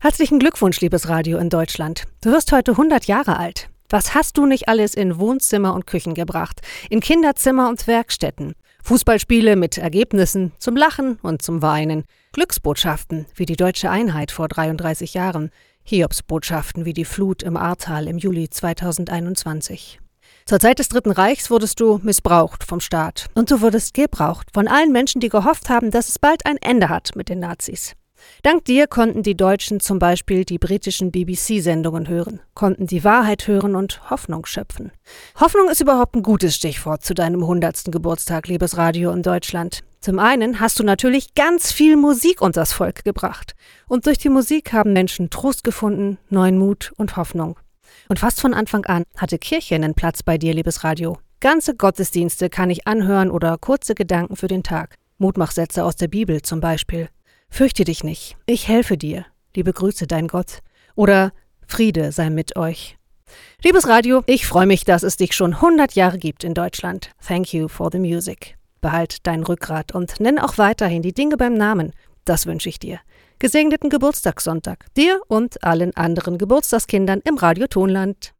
Herzlichen Glückwunsch, liebes Radio in Deutschland. Du wirst heute 100 Jahre alt. Was hast du nicht alles in Wohnzimmer und Küchen gebracht, in Kinderzimmer und Werkstätten? Fußballspiele mit Ergebnissen zum Lachen und zum Weinen, Glücksbotschaften wie die deutsche Einheit vor 33 Jahren, Hiobsbotschaften wie die Flut im Ahrtal im Juli 2021. Zur Zeit des Dritten Reichs wurdest du missbraucht vom Staat und du wurdest gebraucht von allen Menschen, die gehofft haben, dass es bald ein Ende hat mit den Nazis. Dank dir konnten die Deutschen zum Beispiel die britischen BBC-Sendungen hören, konnten die Wahrheit hören und Hoffnung schöpfen. Hoffnung ist überhaupt ein gutes Stichwort zu deinem hundertsten Geburtstag, liebes Radio in Deutschland. Zum einen hast du natürlich ganz viel Musik unters Volk gebracht. Und durch die Musik haben Menschen Trost gefunden, neuen Mut und Hoffnung. Und fast von Anfang an hatte Kirche einen Platz bei dir, liebes Radio. Ganze Gottesdienste kann ich anhören oder kurze Gedanken für den Tag. Mutmachsätze aus der Bibel zum Beispiel. Fürchte dich nicht, ich helfe dir. Liebe Grüße, dein Gott. Oder Friede sei mit euch. Liebes Radio, ich freue mich, dass es dich schon 100 Jahre gibt in Deutschland. Thank you for the music. Behalt dein Rückgrat und nenn auch weiterhin die Dinge beim Namen. Das wünsche ich dir. Gesegneten Geburtstagssonntag. Dir und allen anderen Geburtstagskindern im Radio Tonland.